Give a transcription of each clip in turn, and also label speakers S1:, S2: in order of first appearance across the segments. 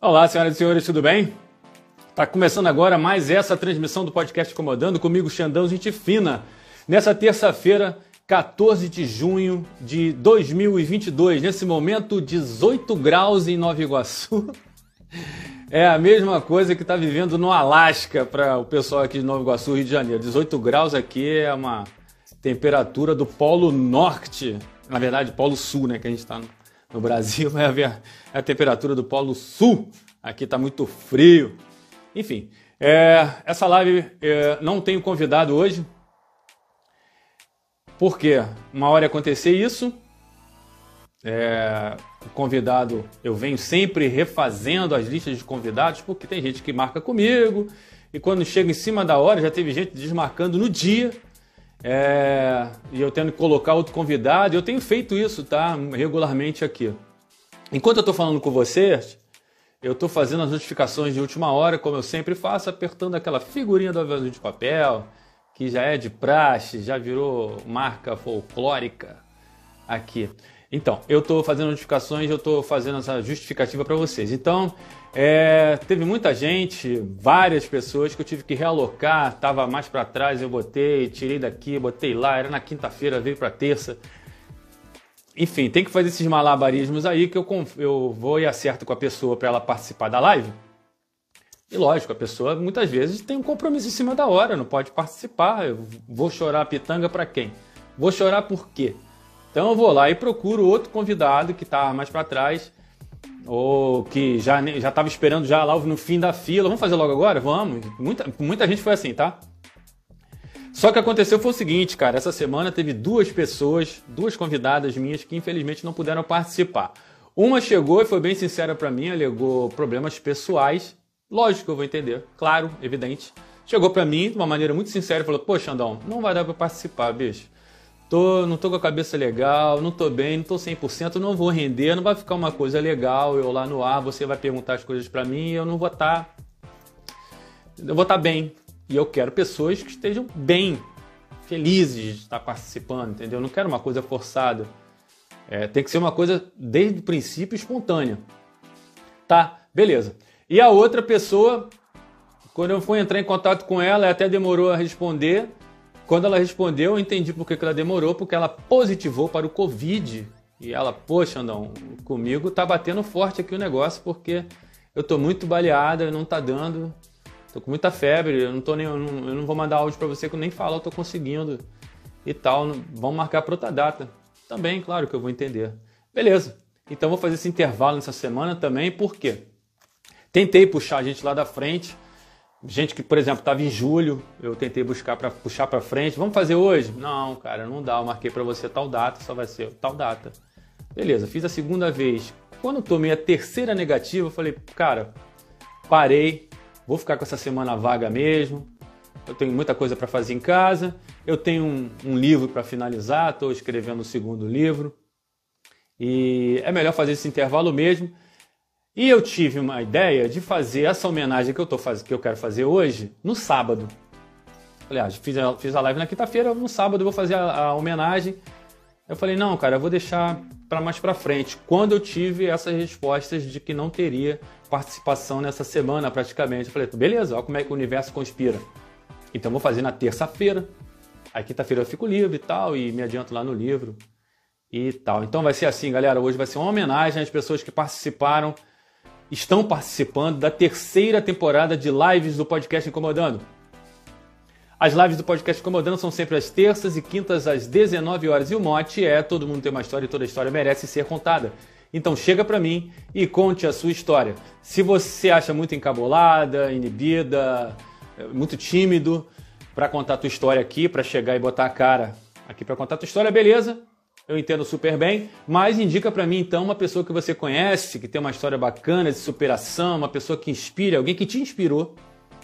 S1: Olá, senhoras e senhores, tudo bem? Está começando agora mais essa transmissão do podcast Comandando comigo, Xandão, gente fina. Nessa terça-feira, 14 de junho de 2022, nesse momento 18 graus em Nova Iguaçu. É a mesma coisa que está vivendo no Alasca para o pessoal aqui de Nova Iguaçu, Rio de Janeiro. 18 graus aqui é uma temperatura do Polo Norte, na verdade, Polo Sul, né? Que a gente está no, no, Brasil, vai ver a, temperatura do Polo Sul. Aqui está muito frio. Enfim, é, essa live é, não tenho convidado hoje, porque uma hora ia acontecer isso. É, o convidado, eu venho sempre refazendo as listas de convidados, porque tem gente que marca comigo, e quando chega em cima da hora, já teve gente desmarcando no dia, é, e eu tendo que colocar outro convidado, eu tenho feito isso, tá? Regularmente aqui. Enquanto eu estou falando com vocês, eu estou fazendo as notificações de última hora, como eu sempre faço, apertando aquela figurinha do aviãozinho de papel, que já é de praxe, já virou marca folclórica aqui. Então, eu estou fazendo notificações, eu estou fazendo essa justificativa para vocês. Então, é, teve muita gente, várias pessoas que eu tive que realocar, estava mais para trás, eu botei, tirei daqui, botei lá, era na quinta-feira, veio para terça. Enfim, tem que fazer esses malabarismos aí que eu, eu vou e acerto com a pessoa para ela participar da live. E lógico, a pessoa muitas vezes tem um compromisso em cima da hora, não pode participar. Eu vou chorar a pitanga para quem? Vou chorar por quê? Então eu vou lá e procuro outro convidado que está mais para trás ou que já já estava esperando já lá no fim da fila. Vamos fazer logo agora? Vamos. Muita, muita gente foi assim, tá? Só que aconteceu foi o seguinte, cara. Essa semana teve duas pessoas, duas convidadas minhas que infelizmente não puderam participar. Uma chegou e foi bem sincera para mim, alegou problemas pessoais Lógico eu vou entender, claro, evidente. Chegou para mim de uma maneira muito sincera e falou: Poxa, Andão, não vai dar para participar, bicho. Tô, não tô com a cabeça legal, não tô bem, não tô 100%, não vou render, não vai ficar uma coisa legal. Eu lá no ar, você vai perguntar as coisas para mim e eu não vou estar. Tá, eu vou estar tá bem. E eu quero pessoas que estejam bem, felizes de estar participando, entendeu? Eu não quero uma coisa forçada. É, tem que ser uma coisa desde o princípio espontânea. Tá, beleza. E a outra pessoa, quando eu fui entrar em contato com ela, até demorou a responder. Quando ela respondeu, eu entendi por que, ela demorou, porque ela positivou para o Covid. E ela, poxa, não, comigo tá batendo forte aqui o negócio, porque eu tô muito baleada, não tá dando. Tô com muita febre, eu não tô nem. Eu não, eu não vou mandar áudio para você que nem falo, eu tô conseguindo e tal. Vamos marcar para outra data. Também, claro que eu vou entender. Beleza. Então vou fazer esse intervalo nessa semana também, por quê? Tentei puxar a gente lá da frente. Gente que, por exemplo, estava em julho, eu tentei buscar para puxar para frente. Vamos fazer hoje? Não, cara, não dá. Eu marquei para você tal data, só vai ser tal data. Beleza, fiz a segunda vez. Quando tomei a terceira negativa, eu falei, cara, parei, vou ficar com essa semana vaga mesmo. Eu tenho muita coisa para fazer em casa. Eu tenho um, um livro para finalizar, estou escrevendo o segundo livro. E é melhor fazer esse intervalo mesmo. E eu tive uma ideia de fazer essa homenagem que eu, tô faz... que eu quero fazer hoje no sábado. Aliás, fiz a, fiz a live na quinta-feira, no sábado eu vou fazer a, a homenagem. Eu falei, não, cara, eu vou deixar para mais para frente. Quando eu tive essas respostas de que não teria participação nessa semana, praticamente. Eu falei, beleza, olha como é que o universo conspira. Então vou fazer na terça-feira. Aí quinta-feira eu fico livre e tal, e me adianto lá no livro e tal. Então vai ser assim, galera. Hoje vai ser uma homenagem às pessoas que participaram estão participando da terceira temporada de lives do podcast Incomodando. As lives do podcast Incomodando são sempre às terças e quintas às 19 horas e o mote é todo mundo tem uma história e toda história merece ser contada. Então chega para mim e conte a sua história. Se você acha muito encabulada, inibida, muito tímido para contar a tua história aqui, para chegar e botar a cara aqui para contar a tua história, beleza? Eu entendo super bem, mas indica para mim então uma pessoa que você conhece, que tem uma história bacana de superação, uma pessoa que inspira, alguém que te inspirou.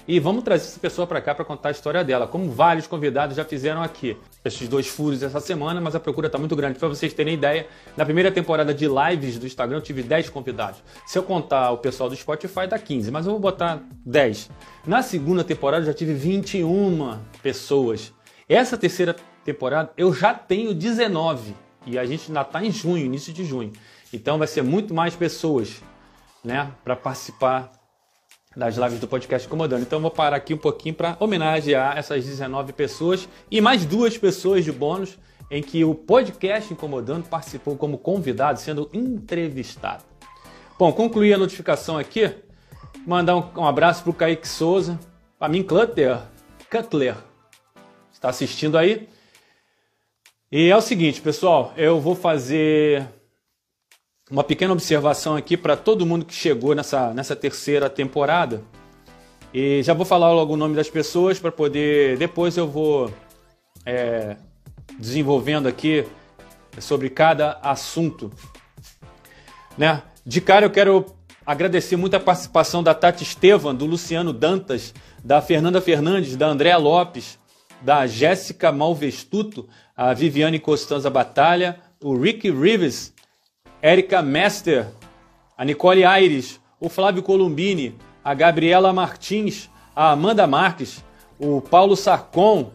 S1: E vamos trazer essa pessoa para cá para contar a história dela, como vários convidados já fizeram aqui. Esses dois furos essa semana, mas a procura está muito grande. Para vocês terem ideia, na primeira temporada de lives do Instagram eu tive 10 convidados. Se eu contar o pessoal do Spotify, dá 15, mas eu vou botar 10. Na segunda temporada eu já tive 21 pessoas. Essa terceira temporada eu já tenho 19. E a gente ainda está em junho, início de junho. Então vai ser muito mais pessoas né, para participar das lives do podcast Incomodando. Então vou parar aqui um pouquinho para homenagear essas 19 pessoas e mais duas pessoas de bônus em que o podcast Incomodando participou como convidado, sendo entrevistado. Bom, concluí a notificação aqui. Mandar um, um abraço para o Kaique Souza, para mim Cutler, Cutler, está assistindo aí. E é o seguinte, pessoal, eu vou fazer uma pequena observação aqui para todo mundo que chegou nessa, nessa terceira temporada. E já vou falar logo o nome das pessoas para poder. Depois eu vou é, desenvolvendo aqui sobre cada assunto. Né? De cara eu quero agradecer muito a participação da Tati Estevan, do Luciano Dantas, da Fernanda Fernandes, da Andréa Lopes, da Jéssica Malvestuto, a Viviane Costanza Batalha, o Rick Rives, Érica Mester, a Nicole Aires, o Flávio Columbini, a Gabriela Martins, a Amanda Marques, o Paulo Sarcon,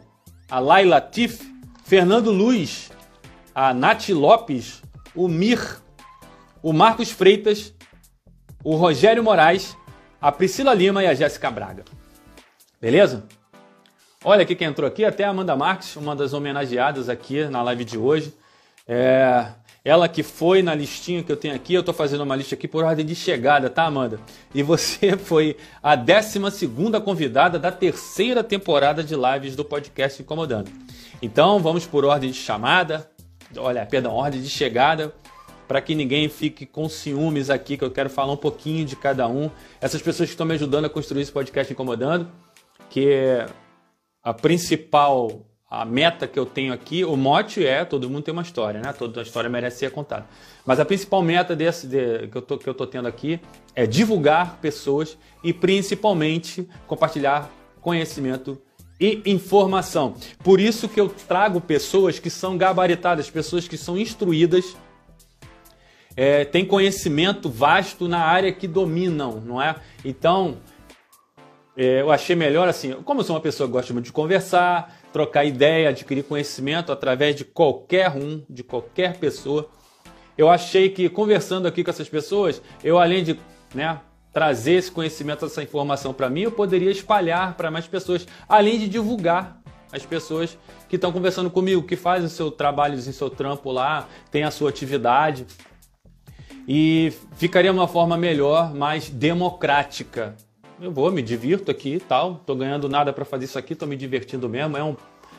S1: a Laila Tiff, Fernando Luiz, a Nath Lopes, o Mir, o Marcos Freitas, o Rogério Moraes, a Priscila Lima e a Jéssica Braga. Beleza? Olha aqui quem entrou aqui, até a Amanda Marques, uma das homenageadas aqui na live de hoje. É, ela que foi na listinha que eu tenho aqui, eu estou fazendo uma lista aqui por ordem de chegada, tá, Amanda? E você foi a 12 convidada da terceira temporada de lives do podcast Incomodando. Então vamos por ordem de chamada, olha, perdão, ordem de chegada, para que ninguém fique com ciúmes aqui, que eu quero falar um pouquinho de cada um. Essas pessoas que estão me ajudando a construir esse podcast Incomodando, que a principal a meta que eu tenho aqui, o mote é todo mundo tem uma história, né? Toda história merece ser contada. Mas a principal meta desse de, que, eu tô, que eu tô tendo aqui é divulgar pessoas e principalmente compartilhar conhecimento e informação. Por isso que eu trago pessoas que são gabaritadas, pessoas que são instruídas, é, têm conhecimento vasto na área que dominam, não é? Então, é, eu achei melhor assim, como eu sou uma pessoa que gosta muito de conversar, trocar ideia, adquirir conhecimento através de qualquer um, de qualquer pessoa. Eu achei que conversando aqui com essas pessoas, eu além de né, trazer esse conhecimento, essa informação para mim, eu poderia espalhar para mais pessoas, além de divulgar as pessoas que estão conversando comigo, que fazem o seu trabalho, o seu trampo lá, tem a sua atividade. E ficaria uma forma melhor, mais democrática eu vou, me divirto aqui e tal, tô ganhando nada para fazer isso aqui, tô me divertindo mesmo, é um,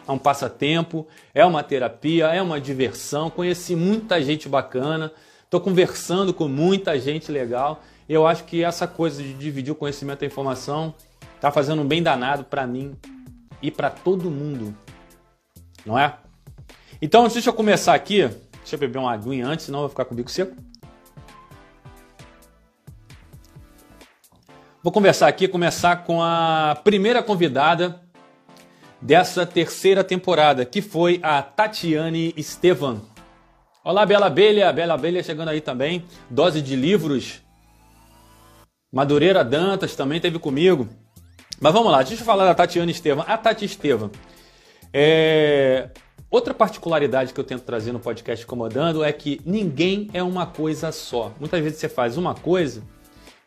S1: é um passatempo, é uma terapia, é uma diversão, conheci muita gente bacana, tô conversando com muita gente legal, eu acho que essa coisa de dividir o conhecimento e a informação tá fazendo um bem danado para mim e para todo mundo, não é? Então, deixa eu começar aqui, deixa eu beber uma aguinha antes, senão eu vou ficar com o bico seco. Vou conversar aqui, começar com a primeira convidada dessa terceira temporada, que foi a Tatiane Estevan. Olá, Bela Abelha, Bela Abelha chegando aí também. Dose de livros. Madureira Dantas também teve comigo. Mas vamos lá, deixa eu falar da Tatiane Estevan. A Tati Estevan. É... Outra particularidade que eu tento trazer no podcast Comandando é que ninguém é uma coisa só. Muitas vezes você faz uma coisa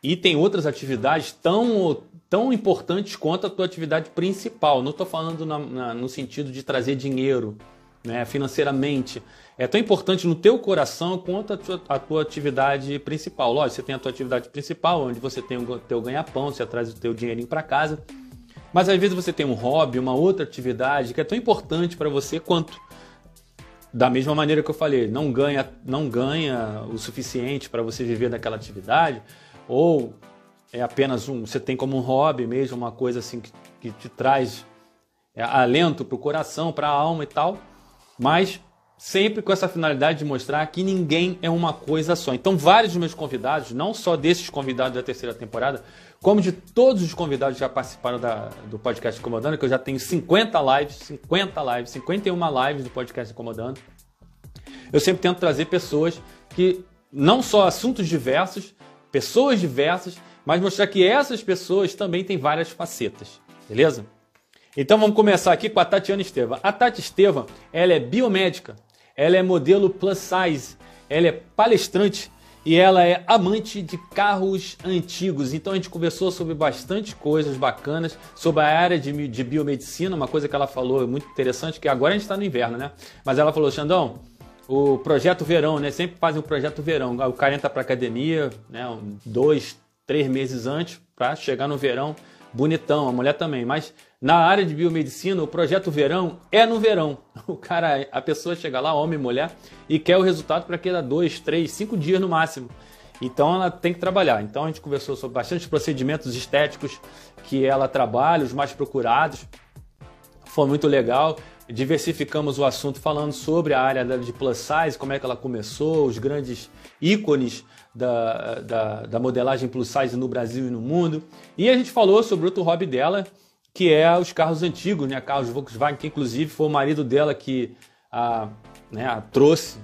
S1: e tem outras atividades tão, tão importantes quanto a tua atividade principal. Não estou falando na, na, no sentido de trazer dinheiro né, financeiramente. É tão importante no teu coração quanto a tua, a tua atividade principal. Lógico, você tem a tua atividade principal, onde você tem o teu ganha-pão, você traz o teu dinheirinho para casa. Mas às vezes você tem um hobby, uma outra atividade que é tão importante para você quanto. Da mesma maneira que eu falei, não ganha, não ganha o suficiente para você viver daquela atividade, ou é apenas um, você tem como um hobby mesmo, uma coisa assim que, que te traz é, alento para o coração, para a alma e tal, mas sempre com essa finalidade de mostrar que ninguém é uma coisa só. Então, vários dos meus convidados, não só desses convidados da terceira temporada, como de todos os convidados que já participaram da, do podcast Incomodando, que eu já tenho 50 lives, 50 lives, 51 lives do podcast Incomodando. Eu sempre tento trazer pessoas que não só assuntos diversos, pessoas diversas, mas mostrar que essas pessoas também têm várias facetas, beleza? Então vamos começar aqui com a Tatiana Estevam. A Tati Estevam, ela é biomédica, ela é modelo plus size, ela é palestrante e ela é amante de carros antigos. Então a gente conversou sobre bastante coisas bacanas, sobre a área de, de biomedicina, uma coisa que ela falou muito interessante, que agora a gente está no inverno, né? Mas ela falou, Xandão, o projeto verão, né? Sempre fazem o projeto verão. O cara entra para academia, né? dois, três meses antes, para chegar no verão bonitão, a mulher também. Mas na área de biomedicina, o projeto verão é no verão. O cara, a pessoa chega lá, homem e mulher, e quer o resultado para queda dois, três, cinco dias no máximo. Então ela tem que trabalhar. Então a gente conversou sobre bastante procedimentos estéticos que ela trabalha, os mais procurados. Foi muito legal. Diversificamos o assunto falando sobre a área de plus size, como é que ela começou, os grandes ícones da, da, da, modelagem plus size no Brasil e no mundo. E a gente falou sobre outro hobby dela, que é os carros antigos, né? Carros Volkswagen, que inclusive foi o marido dela que a, né, a trouxe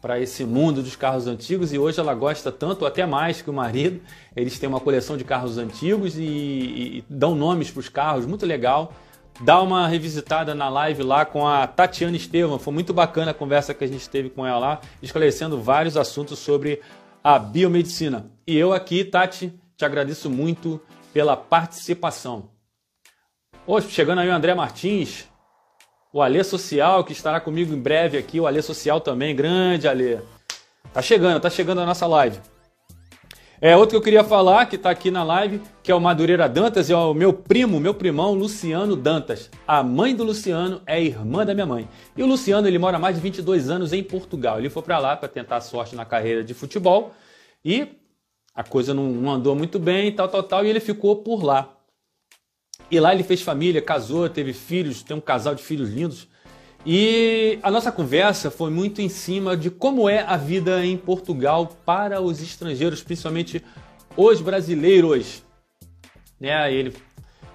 S1: para esse mundo dos carros antigos e hoje ela gosta tanto, até mais que o marido. Eles têm uma coleção de carros antigos e, e, e dão nomes para os carros, muito legal. Dá uma revisitada na live lá com a Tatiana Estevam. Foi muito bacana a conversa que a gente teve com ela lá, esclarecendo vários assuntos sobre a biomedicina. E eu aqui, Tati, te agradeço muito pela participação. Hoje, chegando aí o André Martins, o Alê Social, que estará comigo em breve aqui, o Alê Social também, grande Alê. Tá chegando, tá chegando a nossa live. É outro que eu queria falar, que está aqui na live, que é o Madureira Dantas, é o meu primo, meu primão, Luciano Dantas. A mãe do Luciano é irmã da minha mãe. E o Luciano, ele mora há mais de 22 anos em Portugal. Ele foi para lá para tentar sorte na carreira de futebol e a coisa não, não andou muito bem, tal, tal, tal, e ele ficou por lá. E lá ele fez família, casou, teve filhos, tem um casal de filhos lindos. E a nossa conversa foi muito em cima de como é a vida em Portugal para os estrangeiros, principalmente os brasileiros. Né? Ele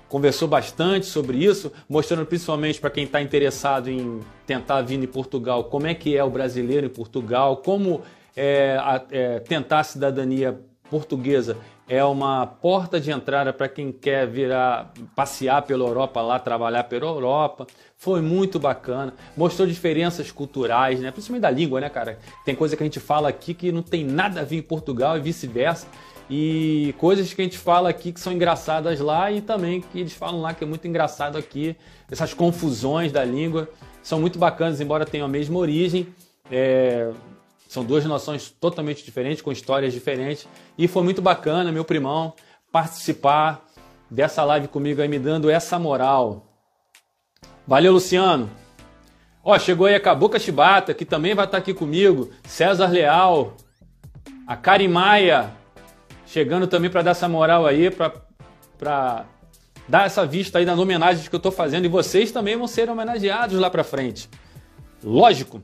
S1: conversou bastante sobre isso, mostrando principalmente para quem está interessado em tentar vir em Portugal, como é que é o brasileiro em Portugal, como é, é, tentar a cidadania portuguesa é uma porta de entrada para quem quer virar passear pela Europa lá, trabalhar pela Europa. Foi muito bacana. Mostrou diferenças culturais, né? Principalmente da língua, né, cara? Tem coisa que a gente fala aqui que não tem nada a ver em Portugal e vice-versa. E coisas que a gente fala aqui que são engraçadas lá e também que eles falam lá que é muito engraçado aqui. Essas confusões da língua são muito bacanas, embora tenham a mesma origem. É, são duas noções totalmente diferentes, com histórias diferentes. E foi muito bacana, meu primão, participar dessa live comigo aí, me dando essa moral. Valeu, Luciano. Ó, chegou aí a Cabuca Chibata, que também vai estar aqui comigo. César Leal. A Karen Maia. Chegando também para dar essa moral aí, para dar essa vista aí nas homenagens que eu estou fazendo. E vocês também vão ser homenageados lá para frente. Lógico.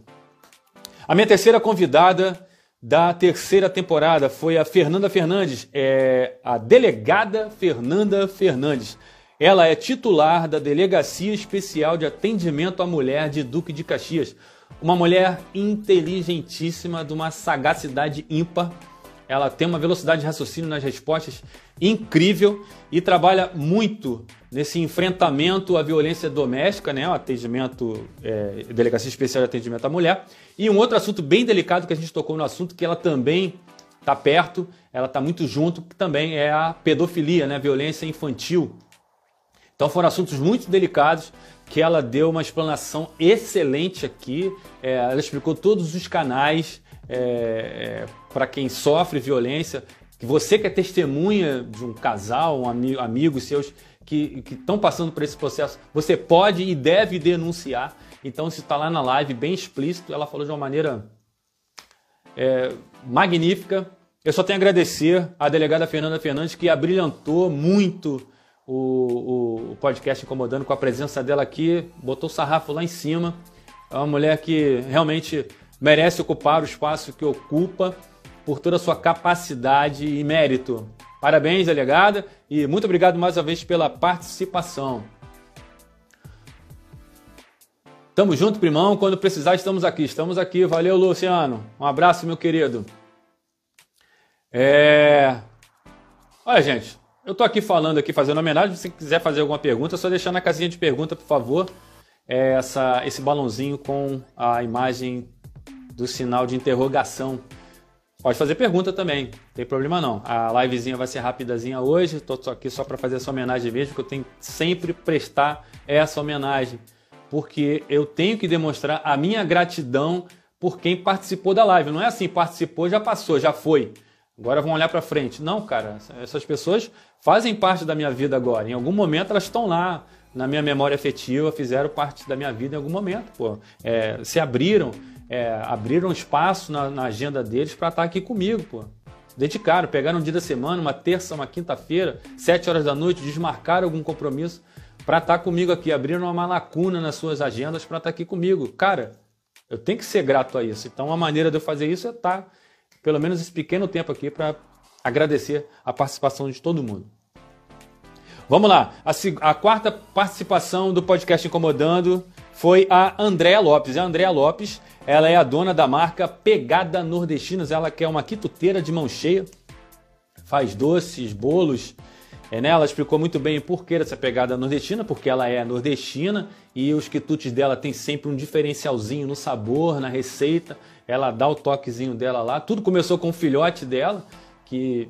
S1: A minha terceira convidada da terceira temporada foi a Fernanda Fernandes, é a delegada Fernanda Fernandes. Ela é titular da Delegacia Especial de Atendimento à Mulher de Duque de Caxias. Uma mulher inteligentíssima, de uma sagacidade ímpar ela tem uma velocidade de raciocínio nas respostas incrível e trabalha muito nesse enfrentamento à violência doméstica, né? O atendimento, é, delegacia especial de atendimento à mulher. E um outro assunto bem delicado que a gente tocou no assunto, que ela também está perto, ela está muito junto, que também é a pedofilia, né? Violência infantil. Então foram assuntos muito delicados que ela deu uma explanação excelente aqui. É, ela explicou todos os canais é, é, para quem sofre violência, que você que é testemunha de um casal, um amigo, amigos seus que estão passando por esse processo, você pode e deve denunciar. Então, se está lá na live, bem explícito, ela falou de uma maneira é, magnífica. Eu só tenho a agradecer à delegada Fernanda Fernandes, que abrilhantou muito o, o, o podcast Incomodando com a presença dela aqui, botou o sarrafo lá em cima. É uma mulher que realmente merece ocupar o espaço que ocupa por toda a sua capacidade e mérito. Parabéns, delegada, e muito obrigado mais uma vez pela participação. Tamo junto, primão. Quando precisar, estamos aqui. Estamos aqui. Valeu, Luciano. Um abraço, meu querido. É... Olha, gente, eu tô aqui falando aqui, fazendo homenagem. Se quiser fazer alguma pergunta, é só deixar na casinha de pergunta, por favor. É essa, esse balãozinho com a imagem do sinal de interrogação. Pode fazer pergunta também, não tem problema não. A livezinha vai ser rapidazinha hoje, estou aqui só para fazer essa homenagem mesmo, que eu tenho que sempre prestar essa homenagem, porque eu tenho que demonstrar a minha gratidão por quem participou da live. Não é assim, participou, já passou, já foi. Agora vão olhar para frente. Não, cara, essas pessoas fazem parte da minha vida agora. Em algum momento elas estão lá na minha memória afetiva, fizeram parte da minha vida em algum momento, pô. É, se abriram, é, abriram espaço na, na agenda deles para estar tá aqui comigo, pô. Dedicaram, pegaram um dia da semana, uma terça, uma quinta-feira, sete horas da noite, desmarcaram algum compromisso para estar tá comigo aqui, abriram uma lacuna nas suas agendas para estar tá aqui comigo. Cara, eu tenho que ser grato a isso. Então, a maneira de eu fazer isso é estar, pelo menos, esse pequeno tempo aqui para agradecer a participação de todo mundo. Vamos lá. A, a, quarta participação do podcast Incomodando foi a Andréa Lopes. A Andréa Lopes, ela é a dona da marca Pegada Nordestinas. Ela que é uma quituteira de mão cheia, faz doces, bolos. É, né? Ela explicou muito bem o porquê dessa pegada nordestina, porque ela é nordestina e os quitutes dela tem sempre um diferencialzinho no sabor, na receita. Ela dá o toquezinho dela lá. Tudo começou com o filhote dela, que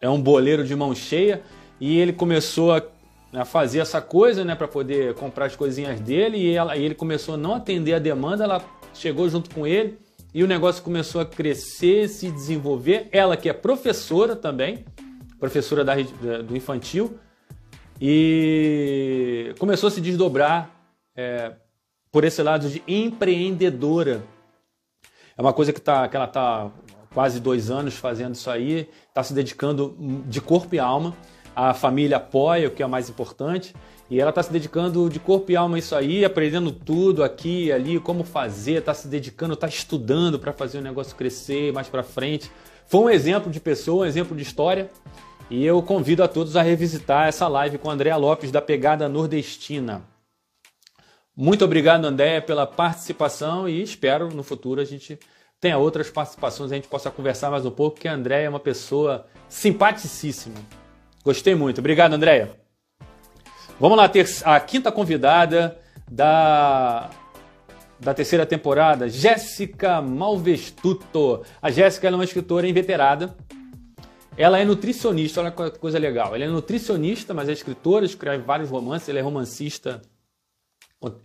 S1: é um boleiro de mão cheia e ele começou a, a fazer essa coisa, né, para poder comprar as coisinhas dele, e, ela, e ele começou a não atender a demanda, ela chegou junto com ele, e o negócio começou a crescer, se desenvolver. Ela que é professora também, professora da, do infantil, e começou a se desdobrar é, por esse lado de empreendedora. É uma coisa que, tá, que ela está quase dois anos fazendo isso aí, está se dedicando de corpo e alma a família apoia, o que é mais importante. E ela está se dedicando de corpo e alma a isso aí, aprendendo tudo aqui e ali, como fazer, está se dedicando, está estudando para fazer o negócio crescer mais para frente. Foi um exemplo de pessoa, um exemplo de história. E eu convido a todos a revisitar essa live com Andréa Lopes da Pegada Nordestina. Muito obrigado, Andréa, pela participação e espero no futuro a gente tenha outras participações, a gente possa conversar mais um pouco, porque a Andréa é uma pessoa simpaticíssima. Gostei muito. Obrigado, Andréia. Vamos lá, ter a quinta convidada da, da terceira temporada, Jéssica Malvestuto. A Jéssica é uma escritora inveterada. Ela é nutricionista, olha que coisa legal. Ela é nutricionista, mas é escritora, escreve vários romances, ela é romancista,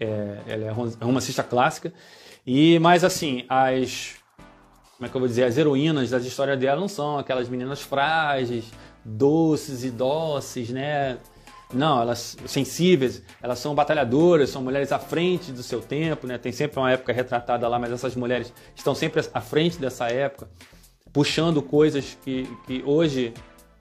S1: é, ela é romancista clássica. E, mas assim, as. Como é que eu vou dizer? As heroínas das histórias dela não são aquelas meninas frágeis, doces e doces, né? Não, elas sensíveis, elas são batalhadoras, são mulheres à frente do seu tempo, né? Tem sempre uma época retratada lá, mas essas mulheres estão sempre à frente dessa época, puxando coisas que, que hoje,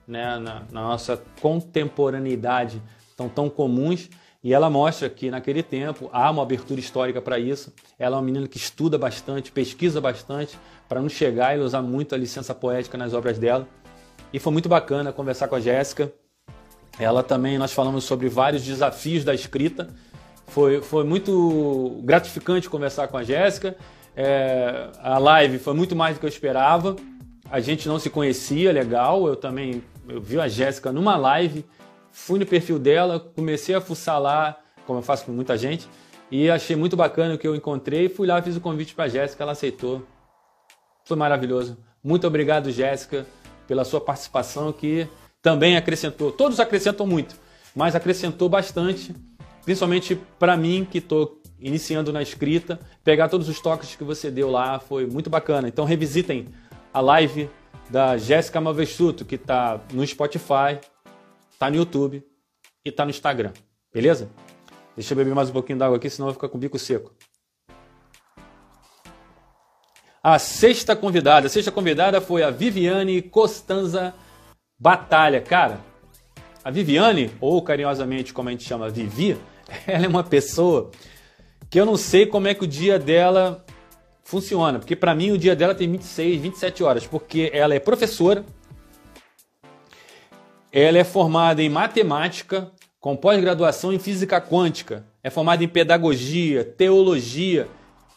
S1: né, na, na nossa contemporaneidade, estão tão comuns. E ela mostra que naquele tempo há uma abertura histórica para isso. Ela é uma menina que estuda bastante, pesquisa bastante, para não chegar e usar muito a licença poética nas obras dela. E foi muito bacana conversar com a Jéssica. Ela também, nós falamos sobre vários desafios da escrita. Foi, foi muito gratificante conversar com a Jéssica. É, a live foi muito mais do que eu esperava. A gente não se conhecia, legal. Eu também eu vi a Jéssica numa live, fui no perfil dela, comecei a fuçar lá, como eu faço com muita gente, e achei muito bacana o que eu encontrei. Fui lá, fiz o convite para a Jéssica, ela aceitou. Foi maravilhoso. Muito obrigado, Jéssica pela sua participação, que também acrescentou. Todos acrescentam muito, mas acrescentou bastante, principalmente para mim, que estou iniciando na escrita. Pegar todos os toques que você deu lá foi muito bacana. Então, revisitem a live da Jéssica Malvestuto, que está no Spotify, está no YouTube e está no Instagram. Beleza? Deixa eu beber mais um pouquinho d'água aqui, senão vai ficar com o bico seco. A sexta convidada, a sexta convidada foi a Viviane Costanza Batalha. Cara, a Viviane, ou carinhosamente como a gente chama Vivi, ela é uma pessoa que eu não sei como é que o dia dela funciona, porque para mim o dia dela tem 26, 27 horas, porque ela é professora, ela é formada em matemática, com pós-graduação em física quântica, é formada em pedagogia, teologia,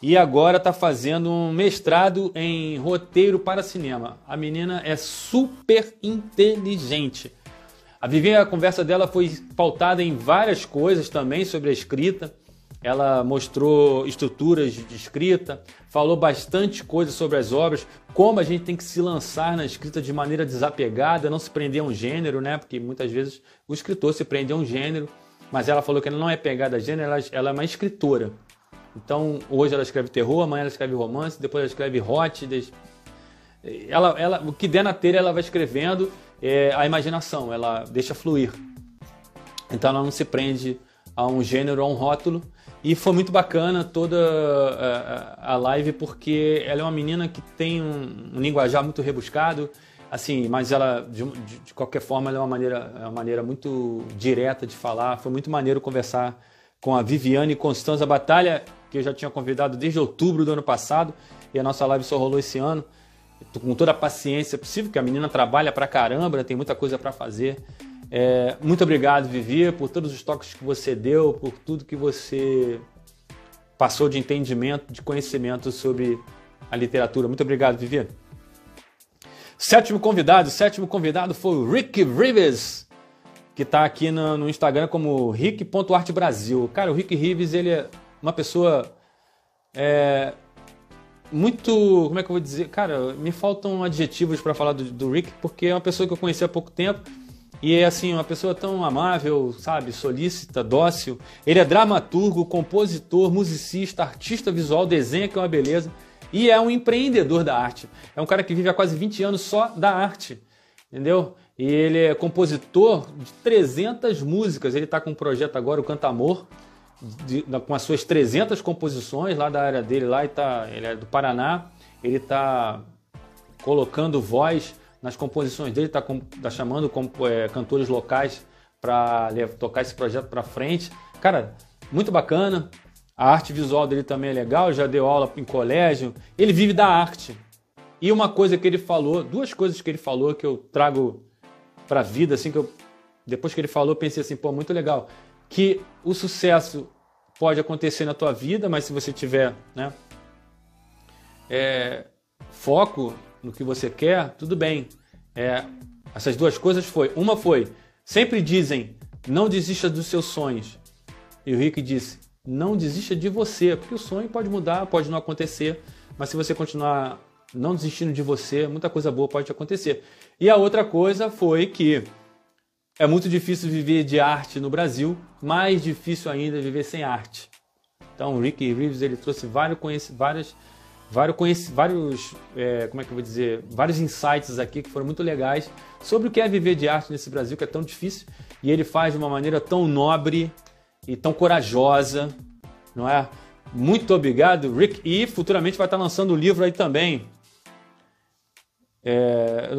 S1: e agora está fazendo um mestrado em roteiro para cinema. A menina é super inteligente. A Viviane, a conversa dela foi pautada em várias coisas também sobre a escrita. ela mostrou estruturas de escrita, falou bastante coisa sobre as obras, como a gente tem que se lançar na escrita de maneira desapegada, não se prender a um gênero, né? Porque muitas vezes o escritor se prende a um gênero, mas ela falou que ela não é pegada a gênero, ela, ela é uma escritora. Então, hoje ela escreve terror, amanhã ela escreve romance, depois ela escreve hot. Ela, ela, o que der na telha ela vai escrevendo, é a imaginação, ela deixa fluir. Então ela não se prende a um gênero, a um rótulo. E foi muito bacana toda a, a live porque ela é uma menina que tem um, um linguajar muito rebuscado, assim, mas ela de, de, de, qualquer forma ela é uma maneira, é uma maneira muito direta de falar. Foi muito maneiro conversar com a Viviane Constanza Batalha, que eu já tinha convidado desde outubro do ano passado, e a nossa live só rolou esse ano. Com toda a paciência possível, que a menina trabalha pra caramba, tem muita coisa para fazer. É, muito obrigado, Vivi, por todos os toques que você deu, por tudo que você passou de entendimento, de conhecimento sobre a literatura. Muito obrigado, Vivi. Sétimo convidado, sétimo convidado foi o Rick Rivers, que está aqui no, no, Instagram como rick.artbrasil. Cara, o Rick Rivers, ele é uma pessoa é, muito, como é que eu vou dizer? Cara, me faltam adjetivos para falar do, do Rick, porque é uma pessoa que eu conheci há pouco tempo e é assim, uma pessoa tão amável, sabe, solícita, dócil. Ele é dramaturgo, compositor, musicista, artista visual, desenha que é uma beleza. E é um empreendedor da arte. É um cara que vive há quase 20 anos só da arte, entendeu? E ele é compositor de 300 músicas. Ele está com um projeto agora, o Canta Amor, de, com as suas 300 composições lá da área dele. Lá e tá, ele é do Paraná. Ele está colocando voz nas composições dele, está tá chamando é, cantores locais para tocar esse projeto para frente. Cara, muito bacana. A arte visual dele também é legal, já deu aula em colégio. Ele vive da arte. E uma coisa que ele falou, duas coisas que ele falou que eu trago para a vida, assim, que eu, depois que ele falou, pensei assim, pô, muito legal. Que o sucesso pode acontecer na tua vida, mas se você tiver, né, é, foco no que você quer, tudo bem. É, essas duas coisas foi. Uma foi, sempre dizem, não desista dos seus sonhos. E o Rick disse, não desista de você, porque o sonho pode mudar, pode não acontecer, mas se você continuar não desistindo de você, muita coisa boa pode acontecer. E a outra coisa foi que é muito difícil viver de arte no Brasil, mais difícil ainda viver sem arte. Então, o Rick Reeves ele trouxe vários, várias vários, vários é, como é que vou dizer, vários insights aqui que foram muito legais sobre o que é viver de arte nesse Brasil que é tão difícil e ele faz de uma maneira tão nobre e tão corajosa, não é? Muito obrigado, Rick. E futuramente vai estar lançando o livro aí também. É,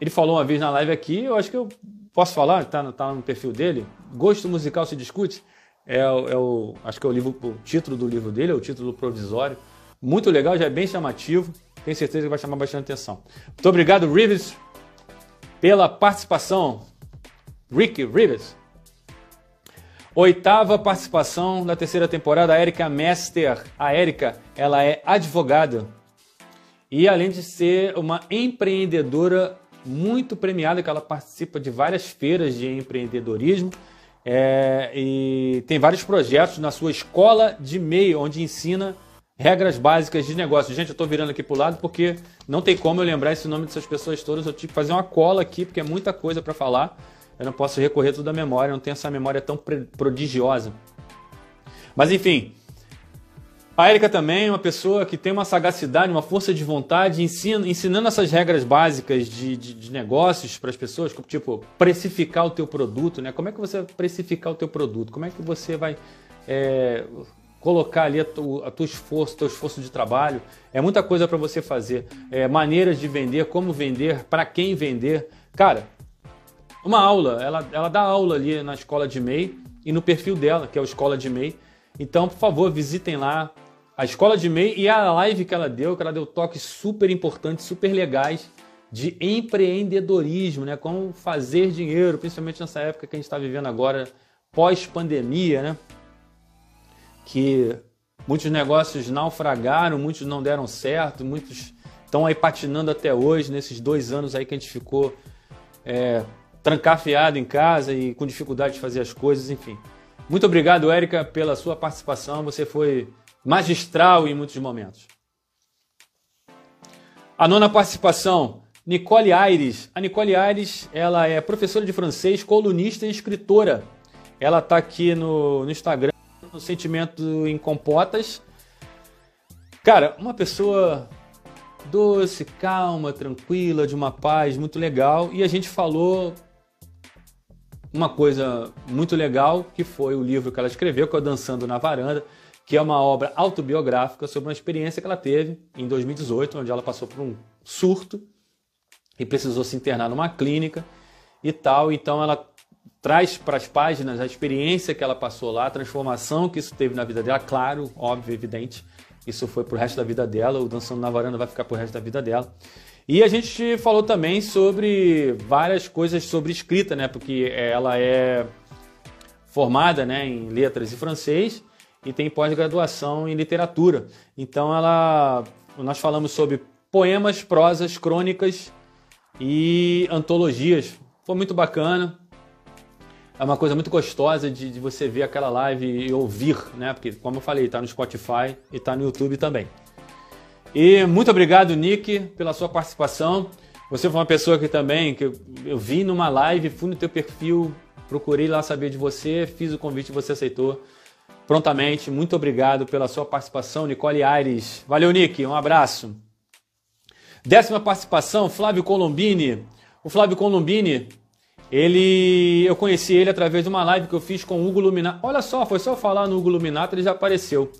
S1: ele falou uma vez na live aqui, eu acho que eu posso falar, está tá no perfil dele. Gosto musical se discute. É, é o, acho que é o livro, o título do livro dele, é o título provisório. Muito legal, já é bem chamativo. Tenho certeza que vai chamar bastante atenção. Muito obrigado, Rivers, pela participação. Rick Rivers. Oitava participação da terceira temporada, a Erika Mester. A Erika, ela é advogada e além de ser uma empreendedora muito premiada, que ela participa de várias feiras de empreendedorismo é, e tem vários projetos na sua escola de meio, onde ensina regras básicas de negócio. Gente, eu estou virando aqui para o lado porque não tem como eu lembrar esse nome dessas pessoas todas. Eu tive que fazer uma cola aqui porque é muita coisa para falar. Eu não posso recorrer tudo à memória, não tenho essa memória tão prodigiosa. Mas enfim, a Erika também é uma pessoa que tem uma sagacidade, uma força de vontade, ensina, ensinando essas regras básicas de, de, de negócios para as pessoas, tipo precificar o teu produto, né? Como é que você vai precificar o teu produto? Como é que você vai é, colocar ali a tu, a tu esforço, teu esforço de trabalho. É muita coisa para você fazer. É, maneiras de vender, como vender, para quem vender. Cara, uma aula, ela, ela dá aula ali na escola de MEI e no perfil dela, que é o Escola de MEI. Então, por favor, visitem lá a Escola de MEI e a live que ela deu, que ela deu toques super importantes, super legais de empreendedorismo, né? Como fazer dinheiro, principalmente nessa época que a gente está vivendo agora, pós-pandemia, né? que muitos negócios naufragaram, muitos não deram certo, muitos estão aí patinando até hoje, nesses dois anos aí que a gente ficou é, trancafiado em casa e com dificuldade de fazer as coisas, enfim. Muito obrigado, Érica, pela sua participação. Você foi magistral em muitos momentos. A nona participação, Nicole Aires. A Nicole Aires, ela é professora de francês, colunista e escritora. Ela está aqui no, no Instagram, no Sentimento em Compotas. Cara, uma pessoa doce, calma, tranquila, de uma paz muito legal. E a gente falou uma coisa muito legal, que foi o livro que ela escreveu, que é Dançando na Varanda, que é uma obra autobiográfica sobre uma experiência que ela teve em 2018, onde ela passou por um surto e precisou se internar numa clínica e tal. Então ela traz para as páginas a experiência que ela passou lá, a transformação que isso teve na vida dela, claro, óbvio, evidente. Isso foi pro resto da vida dela, o Dançando na Varanda vai ficar pro resto da vida dela. E a gente falou também sobre várias coisas sobre escrita, né? Porque ela é formada né, em letras e francês e tem pós-graduação em literatura. Então ela nós falamos sobre poemas, prosas, crônicas e antologias. Foi muito bacana. É uma coisa muito gostosa de, de você ver aquela live e ouvir, né? Porque, como eu falei, está no Spotify e está no YouTube também. E muito obrigado, Nick, pela sua participação. Você foi uma pessoa que também, que eu, eu vi numa live, fui no teu perfil, procurei lá saber de você, fiz o convite e você aceitou prontamente. Muito obrigado pela sua participação, Nicole Aires. Valeu, Nick, um abraço. Décima participação, Flávio Colombini. O Flávio Colombini, ele, eu conheci ele através de uma live que eu fiz com o Hugo Luminato. Olha só, foi só falar no Hugo Luminato, ele já apareceu.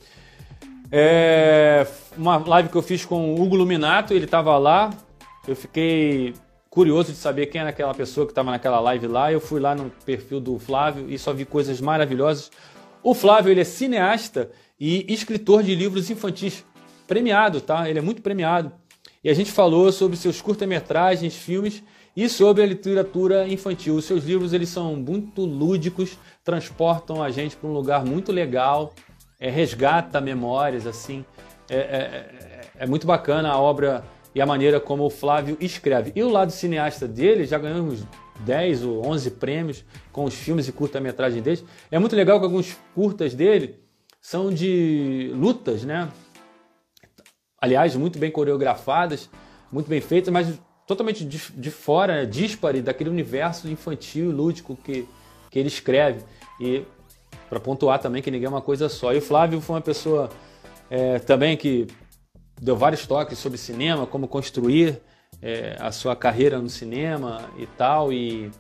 S1: É uma live que eu fiz com o Hugo Luminato, ele estava lá. Eu fiquei curioso de saber quem era aquela pessoa que estava naquela live lá. Eu fui lá no perfil do Flávio e só vi coisas maravilhosas. O Flávio ele é cineasta e escritor de livros infantis, premiado, tá? Ele é muito premiado. E a gente falou sobre seus curta-metragens, filmes e sobre a literatura infantil. Os seus livros eles são muito lúdicos, transportam a gente para um lugar muito legal é, resgata memórias, assim. É, é, é, é, muito bacana a obra e a maneira como o Flávio escreve. E o lado cineasta dele, já ganhamos 10 ou 11 prêmios com os filmes e curta-metragem dele. É muito legal que alguns curtas dele são de lutas, né? Aliás, muito bem coreografadas, muito bem feitas, mas totalmente de, de fora, né? dispare daquele universo infantil e lúdico que, que ele escreve. E para pontuar também que ninguém é uma coisa só. E o Flávio foi uma pessoa é, também que deu vários toques sobre cinema, como construir é, a sua carreira no cinema e tal, e,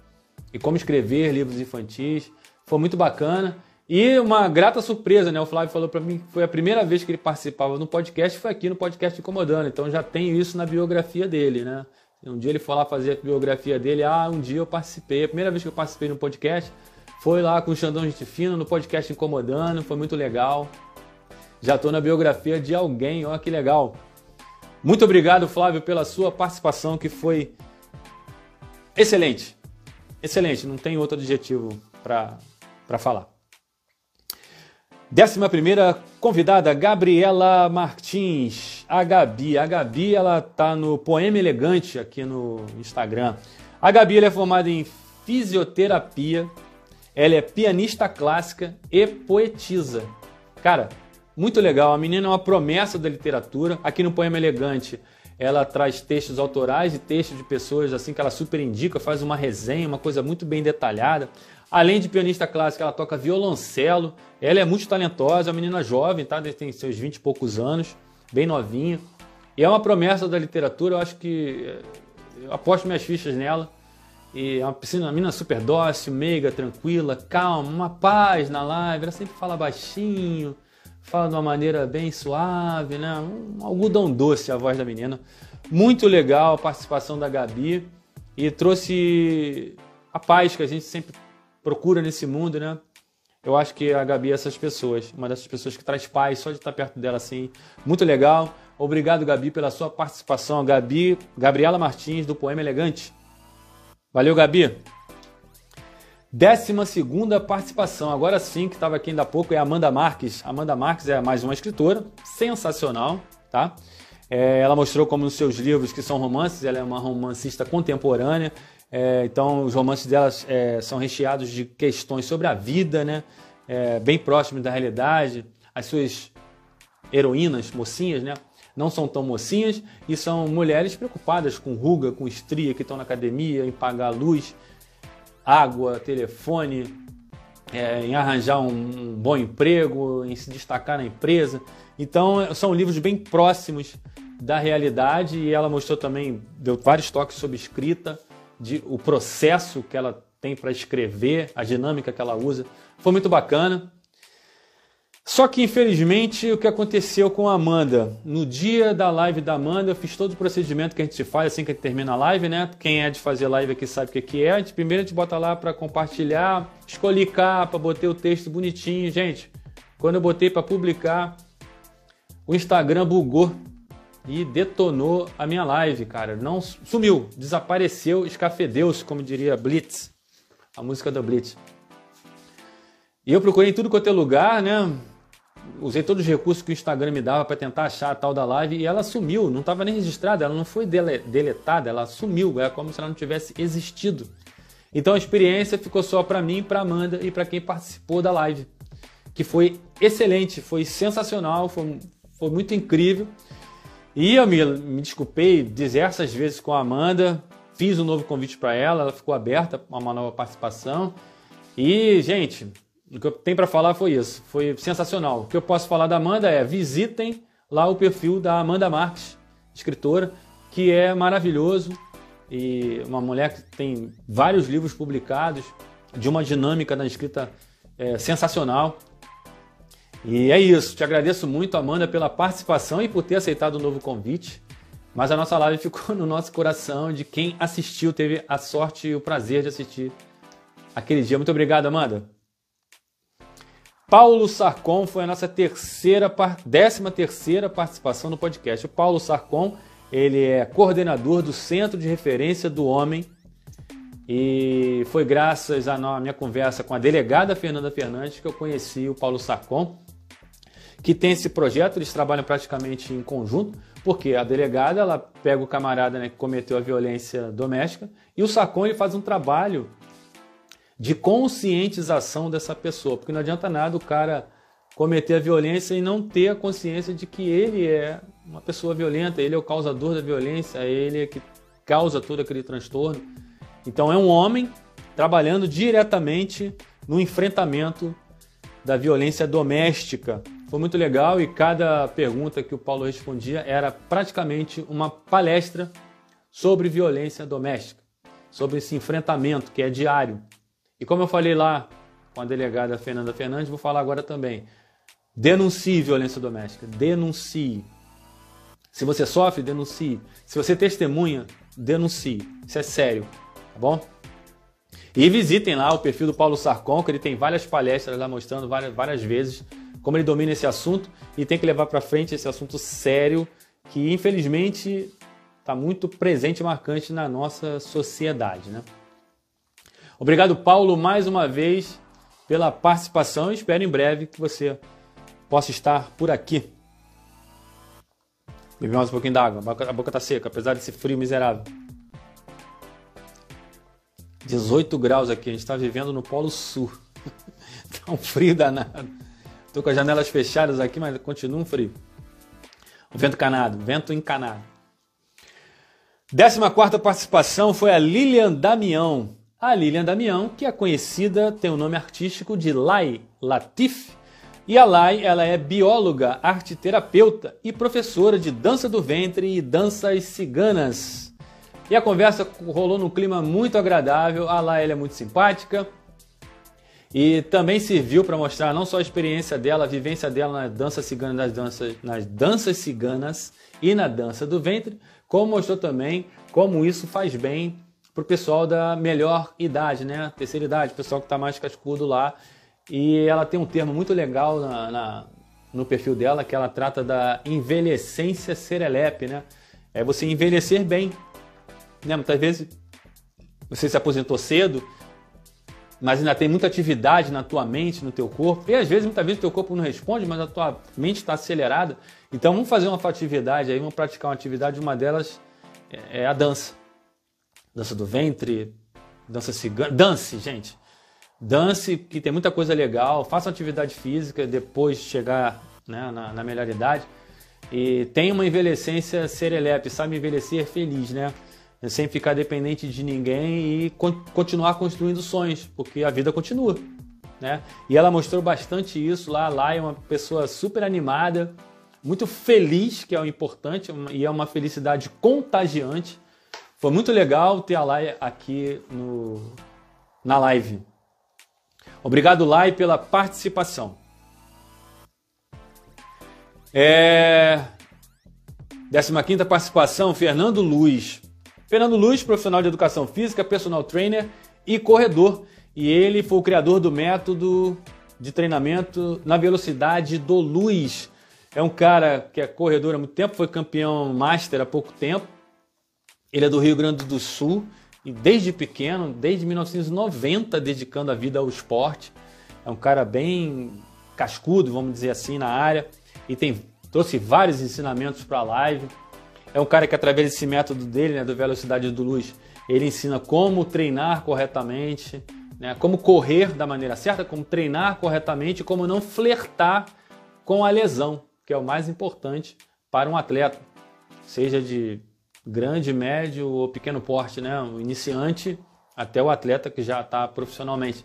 S1: e como escrever livros infantis. Foi muito bacana. E uma grata surpresa, né? O Flávio falou para mim que foi a primeira vez que ele participava no podcast, foi aqui no podcast Incomodando. Então já tenho isso na biografia dele, né? Um dia ele foi lá fazer a biografia dele, ah, um dia eu participei, a primeira vez que eu participei no podcast, foi lá com o Xandão Gente Fina no podcast Incomodando, foi muito legal. Já estou na biografia de alguém, olha que legal. Muito obrigado, Flávio, pela sua participação, que foi excelente. Excelente, não tem outro adjetivo para falar. Décima primeira convidada, Gabriela Martins. A Gabi. A Gabi, ela tá no Poema Elegante aqui no Instagram. A Gabi é formada em fisioterapia ela é pianista clássica e poetisa. Cara, muito legal. A menina é uma promessa da literatura. Aqui no Poema Elegante, ela traz textos autorais e textos de pessoas assim que ela super indica, faz uma resenha, uma coisa muito bem detalhada. Além de pianista clássica, ela toca violoncelo. Ela é muito talentosa, é uma menina jovem, tá? Tem seus 20 e poucos anos, bem novinha. E é uma promessa da literatura, eu acho que eu aposto minhas fichas nela. E é uma piscina, uma mina super dócil, meiga, tranquila, calma, uma paz na live. Ela sempre fala baixinho, fala de uma maneira bem suave, né? Um algodão doce a voz da menina. Muito legal a participação da Gabi e trouxe a paz que a gente sempre procura nesse mundo, né? Eu acho que a Gabi é essas pessoas, uma dessas pessoas que traz paz só de estar perto dela assim. Muito legal. Obrigado, Gabi, pela sua participação. Gabi, Gabriela Martins, do Poema Elegante. Valeu, Gabi. Décima segunda participação, agora sim, que estava aqui ainda há pouco, é a Amanda Marques. Amanda Marques é mais uma escritora, sensacional, tá? É, ela mostrou como nos seus livros, que são romances, ela é uma romancista contemporânea, é, então os romances delas é, são recheados de questões sobre a vida, né? é, bem próximos da realidade. As suas heroínas, mocinhas, né? Não são tão mocinhas e são mulheres preocupadas com ruga, com estria, que estão na academia, em pagar luz, água, telefone, é, em arranjar um, um bom emprego, em se destacar na empresa. Então, são livros bem próximos da realidade e ela mostrou também, deu vários toques sobre escrita, de, o processo que ela tem para escrever, a dinâmica que ela usa. Foi muito bacana. Só que infelizmente o que aconteceu com a Amanda? No dia da live da Amanda, eu fiz todo o procedimento que a gente faz assim que a gente termina a live, né? Quem é de fazer live aqui sabe o que é. A gente, primeiro a gente bota lá para compartilhar, escolhi capa, botei o texto bonitinho. Gente, quando eu botei para publicar, o Instagram bugou e detonou a minha live, cara. Não sumiu, desapareceu, escafedeu-se, como diria Blitz, a música da Blitz. E eu procurei em tudo quanto é lugar, né? Usei todos os recursos que o Instagram me dava para tentar achar a tal da live e ela sumiu, não estava nem registrada, ela não foi dele deletada, ela sumiu, é como se ela não tivesse existido. Então a experiência ficou só para mim, para Amanda e para quem participou da live, que foi excelente, foi sensacional, foi, foi muito incrível. E eu me, me desculpei diversas vezes com a Amanda, fiz um novo convite para ela, ela ficou aberta a uma nova participação. E, gente, o que eu tenho para falar foi isso. Foi sensacional. O que eu posso falar da Amanda é visitem lá o perfil da Amanda Marques, escritora, que é maravilhoso e uma mulher que tem vários livros publicados, de uma dinâmica na escrita é, sensacional. E é isso. Te agradeço muito, Amanda, pela participação e por ter aceitado o novo convite. Mas a nossa live ficou no nosso coração de quem assistiu, teve a sorte e o prazer de assistir aquele dia. Muito obrigado, Amanda. Paulo Sarcon foi a nossa terceira, décima terceira participação no podcast. O Paulo Sarcon, ele é coordenador do Centro de Referência do Homem e foi graças à minha conversa com a delegada Fernanda Fernandes que eu conheci o Paulo Sarcon, que tem esse projeto, eles trabalham praticamente em conjunto, porque a delegada ela pega o camarada né, que cometeu a violência doméstica e o Sarcon ele faz um trabalho de conscientização dessa pessoa, porque não adianta nada o cara cometer a violência e não ter a consciência de que ele é uma pessoa violenta, ele é o causador da violência, ele é que causa todo aquele transtorno. Então é um homem trabalhando diretamente no enfrentamento da violência doméstica. Foi muito legal e cada pergunta que o Paulo respondia era praticamente uma palestra sobre violência doméstica, sobre esse enfrentamento que é diário. E como eu falei lá com a delegada Fernanda Fernandes, vou falar agora também. Denuncie violência doméstica. Denuncie. Se você sofre, denuncie. Se você testemunha, denuncie. Isso é sério, tá bom? E visitem lá o perfil do Paulo Sarcon, que ele tem várias palestras lá mostrando várias, várias vezes como ele domina esse assunto e tem que levar para frente esse assunto sério que infelizmente está muito presente e marcante na nossa sociedade, né? Obrigado, Paulo, mais uma vez pela participação espero em breve que você possa estar por aqui. Bebi mais um pouquinho d'água, a boca está seca, apesar desse frio miserável. 18 graus aqui, a gente está vivendo no Polo Sul. tá um frio danado. Estou com as janelas fechadas aqui, mas continua um frio. O vento canado, vento encanado. Décima quarta participação foi a Lilian Damião. A Lilian Damião, que é conhecida, tem o nome artístico de Lai Latif, e a Lai ela é bióloga, arte-terapeuta e professora de dança do ventre e danças ciganas. E a conversa rolou num clima muito agradável. A Lai é muito simpática e também serviu para mostrar não só a experiência dela, a vivência dela na dança cigana, nas danças, nas danças ciganas e na dança do ventre, como mostrou também como isso faz bem para o pessoal da melhor idade, né? Terceira idade, pessoal que está mais cascudo lá. E ela tem um termo muito legal na, na, no perfil dela, que ela trata da envelhecência serelepe, né? É você envelhecer bem. Né? Muitas vezes você se aposentou cedo, mas ainda tem muita atividade na tua mente, no teu corpo. E às vezes, muitas vezes, o teu corpo não responde, mas a tua mente está acelerada. Então vamos fazer uma atividade aí, vamos praticar uma atividade. Uma delas é a dança dança do ventre, dança cigana, dance, gente. Dance, que tem muita coisa legal. Faça atividade física depois de chegar né, na, na melhor idade. E tenha uma envelhecência serelepe, sabe envelhecer feliz, né? Sem ficar dependente de ninguém e con continuar construindo sonhos, porque a vida continua. Né? E ela mostrou bastante isso lá. Lá é uma pessoa super animada, muito feliz, que é o importante, e é uma felicidade contagiante. Foi muito legal ter a Lai aqui no, na live. Obrigado, Lai, pela participação. É... 15 participação, Fernando Luz. Fernando Luz, profissional de educação física, personal trainer e corredor. E ele foi o criador do método de treinamento na velocidade do luz. É um cara que é corredor há muito tempo, foi campeão master há pouco tempo. Ele é do Rio Grande do Sul e desde pequeno, desde 1990, dedicando a vida ao esporte. É um cara bem cascudo, vamos dizer assim, na área e tem trouxe vários ensinamentos para a live. É um cara que através desse método dele, né, do velocidade do luz, ele ensina como treinar corretamente, né? como correr da maneira certa, como treinar corretamente, como não flertar com a lesão, que é o mais importante para um atleta, seja de grande, médio ou pequeno porte, né? o iniciante até o atleta que já está profissionalmente.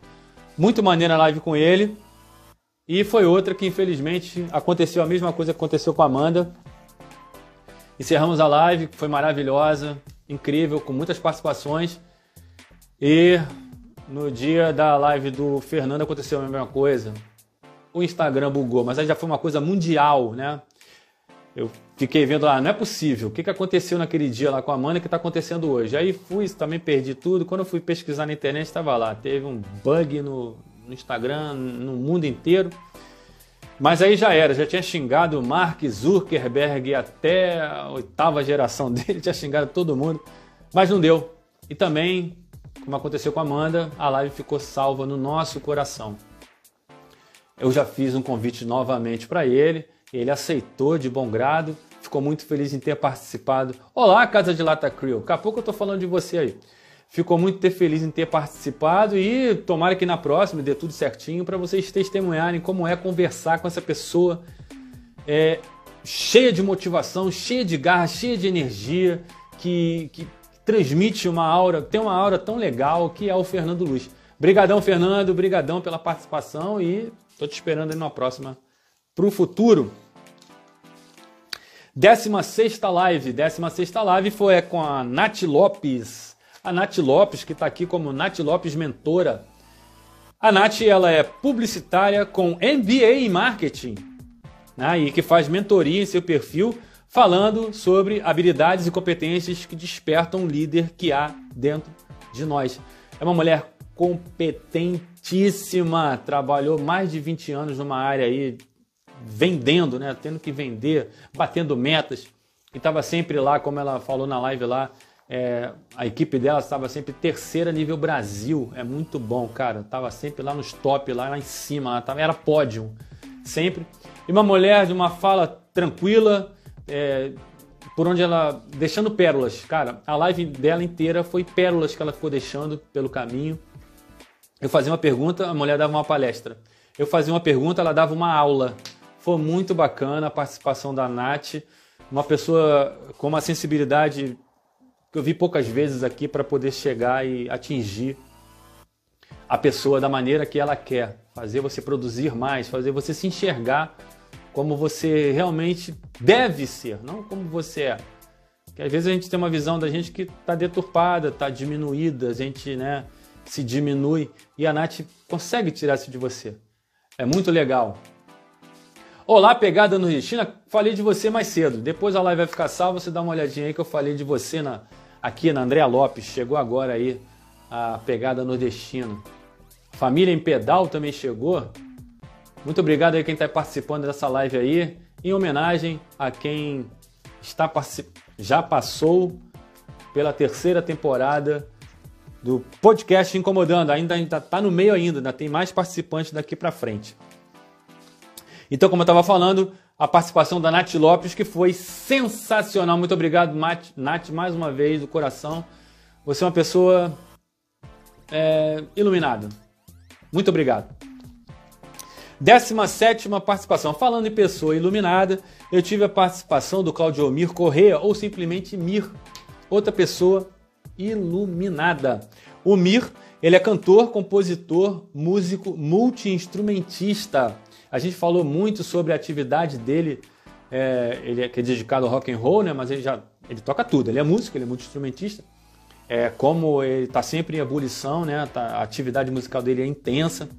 S1: Muito maneira a live com ele. E foi outra que infelizmente aconteceu a mesma coisa que aconteceu com a Amanda. Encerramos a live, que foi maravilhosa, incrível, com muitas participações. E no dia da live do Fernando aconteceu a mesma coisa. O Instagram bugou, mas aí já foi uma coisa mundial, né? Eu fiquei vendo lá, ah, não é possível. O que, que aconteceu naquele dia lá com a Amanda que está acontecendo hoje? Aí fui, também perdi tudo. Quando eu fui pesquisar na internet, estava lá. Teve um bug no, no Instagram, no mundo inteiro. Mas aí já era, já tinha xingado o Mark Zuckerberg até a oitava geração dele, tinha xingado todo mundo, mas não deu. E também como aconteceu com a Amanda, a live ficou salva no nosso coração. Eu já fiz um convite novamente para ele, ele aceitou de bom grado, ficou muito feliz em ter participado. Olá, Casa de Lata Crew, daqui a pouco eu estou falando de você aí. Ficou muito feliz em ter participado e tomara que na próxima dê tudo certinho para vocês testemunharem como é conversar com essa pessoa é, cheia de motivação, cheia de garra, cheia de energia, que, que transmite uma aura, tem uma aura tão legal que é o Fernando Luz. Brigadão, Fernando, brigadão pela participação e tô te esperando aí numa próxima para o futuro. 16 live, 16 live foi com a Nath Lopes. A Nath Lopes, que está aqui como Nath Lopes Mentora. A Nath ela é publicitária com MBA em Marketing né, e que faz mentoria em seu perfil falando sobre habilidades e competências que despertam o líder que há dentro de nós. É uma mulher competentíssima, trabalhou mais de 20 anos numa área aí vendendo, né, tendo que vender, batendo metas, e estava sempre lá, como ela falou na live lá, é, a equipe dela estava sempre terceira nível Brasil, é muito bom, cara, estava sempre lá nos top, lá, lá em cima, tava, era pódio, sempre. E uma mulher de uma fala tranquila, é, por onde ela. deixando pérolas. Cara, a live dela inteira foi pérolas que ela ficou deixando pelo caminho. Eu fazia uma pergunta, a mulher dava uma palestra. Eu fazia uma pergunta, ela dava uma aula. Foi muito bacana a participação da Nath, uma pessoa com uma sensibilidade que eu vi poucas vezes aqui para poder chegar e atingir a pessoa da maneira que ela quer, fazer você produzir mais, fazer você se enxergar como você realmente deve ser, não como você é. Que às vezes a gente tem uma visão da gente que está deturpada, está diminuída, a gente né, se diminui e a Nath consegue tirar isso de você. É muito legal. Olá, pegada no Nordestina, falei de você mais cedo. Depois a live vai ficar salva, você dá uma olhadinha aí que eu falei de você na, aqui na Andréa Lopes. Chegou agora aí a pegada nordestina. Família em Pedal também chegou. Muito obrigado aí quem está participando dessa live aí, em homenagem a quem está já passou pela terceira temporada do podcast Incomodando. Ainda está no meio ainda, ainda tem mais participantes daqui para frente. Então, como eu estava falando, a participação da Nath Lopes, que foi sensacional. Muito obrigado, Nath, mais uma vez, do coração. Você é uma pessoa é, iluminada. Muito obrigado. 17 participação. Falando em pessoa iluminada, eu tive a participação do Claudio Mir Correa, ou simplesmente Mir, outra pessoa iluminada. O Mir, ele é cantor, compositor, músico, multi-instrumentista. A gente falou muito sobre a atividade dele, é, ele é, que é dedicado ao rock and roll, né? Mas ele já ele toca tudo. Ele é músico, ele é multi-instrumentista. É, como ele está sempre em ebulição, né? Tá, a atividade musical dele é intensa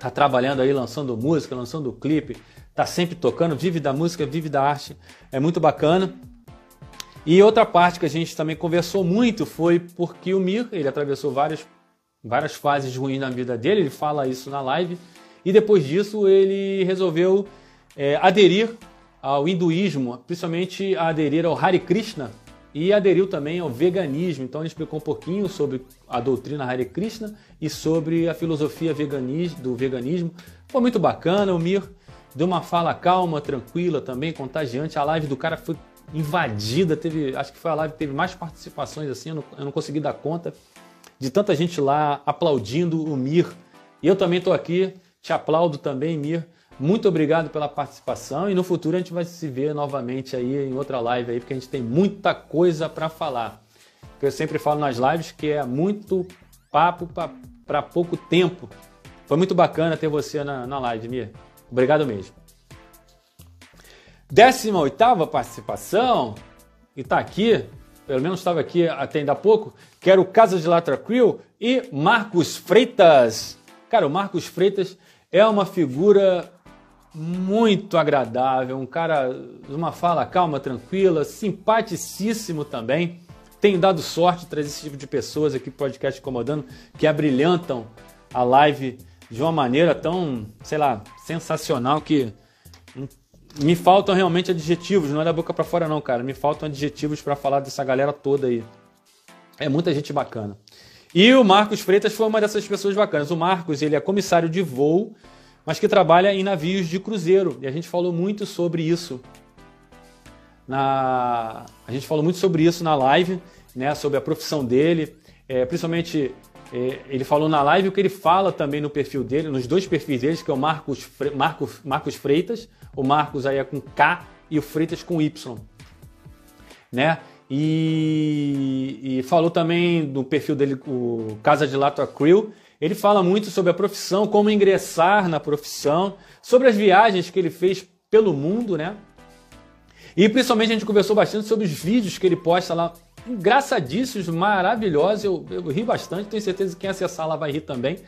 S1: tá trabalhando aí, lançando música, lançando clipe, tá sempre tocando, vive da música, vive da arte, é muito bacana. E outra parte que a gente também conversou muito foi porque o Mir, ele atravessou várias, várias fases ruins na vida dele, ele fala isso na live, e depois disso ele resolveu é, aderir ao hinduísmo, principalmente aderir ao Hare Krishna, e aderiu também ao veganismo. Então ele explicou um pouquinho sobre a doutrina Hare Krishna e sobre a filosofia do veganismo. Foi muito bacana, o Mir deu uma fala calma, tranquila também, contagiante. A live do cara foi invadida, teve, acho que foi a live que teve mais participações assim, eu não, eu não consegui dar conta de tanta gente lá aplaudindo o Mir. E eu também estou aqui, te aplaudo também, Mir. Muito obrigado pela participação e no futuro a gente vai se ver novamente aí em outra live aí, porque a gente tem muita coisa para falar. Eu sempre falo nas lives que é muito papo para pouco tempo. Foi muito bacana ter você na, na live, Mir. Obrigado mesmo. 18 participação, e está aqui, pelo menos estava aqui até ainda há pouco, que era o Casa de Latra Crew e Marcos Freitas. Cara, o Marcos Freitas é uma figura muito agradável, um cara de uma fala calma, tranquila, simpaticíssimo também. Tenho dado sorte trazer esse tipo de pessoas aqui podcast incomodando que abrilhantam a live de uma maneira tão, sei lá, sensacional que me faltam realmente adjetivos, não é da boca para fora não, cara. Me faltam adjetivos para falar dessa galera toda aí. É muita gente bacana. E o Marcos Freitas foi uma dessas pessoas bacanas. O Marcos, ele é comissário de voo mas que trabalha em navios de cruzeiro. E a gente falou muito sobre isso na a gente falou muito sobre isso na live, né, sobre a profissão dele, é, principalmente é, ele falou na live o que ele fala também no perfil dele, nos dois perfis deles, que é o Marcos, Fre Marcos, Marcos Freitas, o Marcos aí é com K e o Freitas com Y, né? E, e falou também do perfil dele, o Casa de Lato Crew, ele fala muito sobre a profissão, como ingressar na profissão, sobre as viagens que ele fez pelo mundo, né? E principalmente a gente conversou bastante sobre os vídeos que ele posta lá, engraçadíssimos, maravilhosos. Eu, eu ri bastante, tenho certeza que quem acessar lá vai rir também.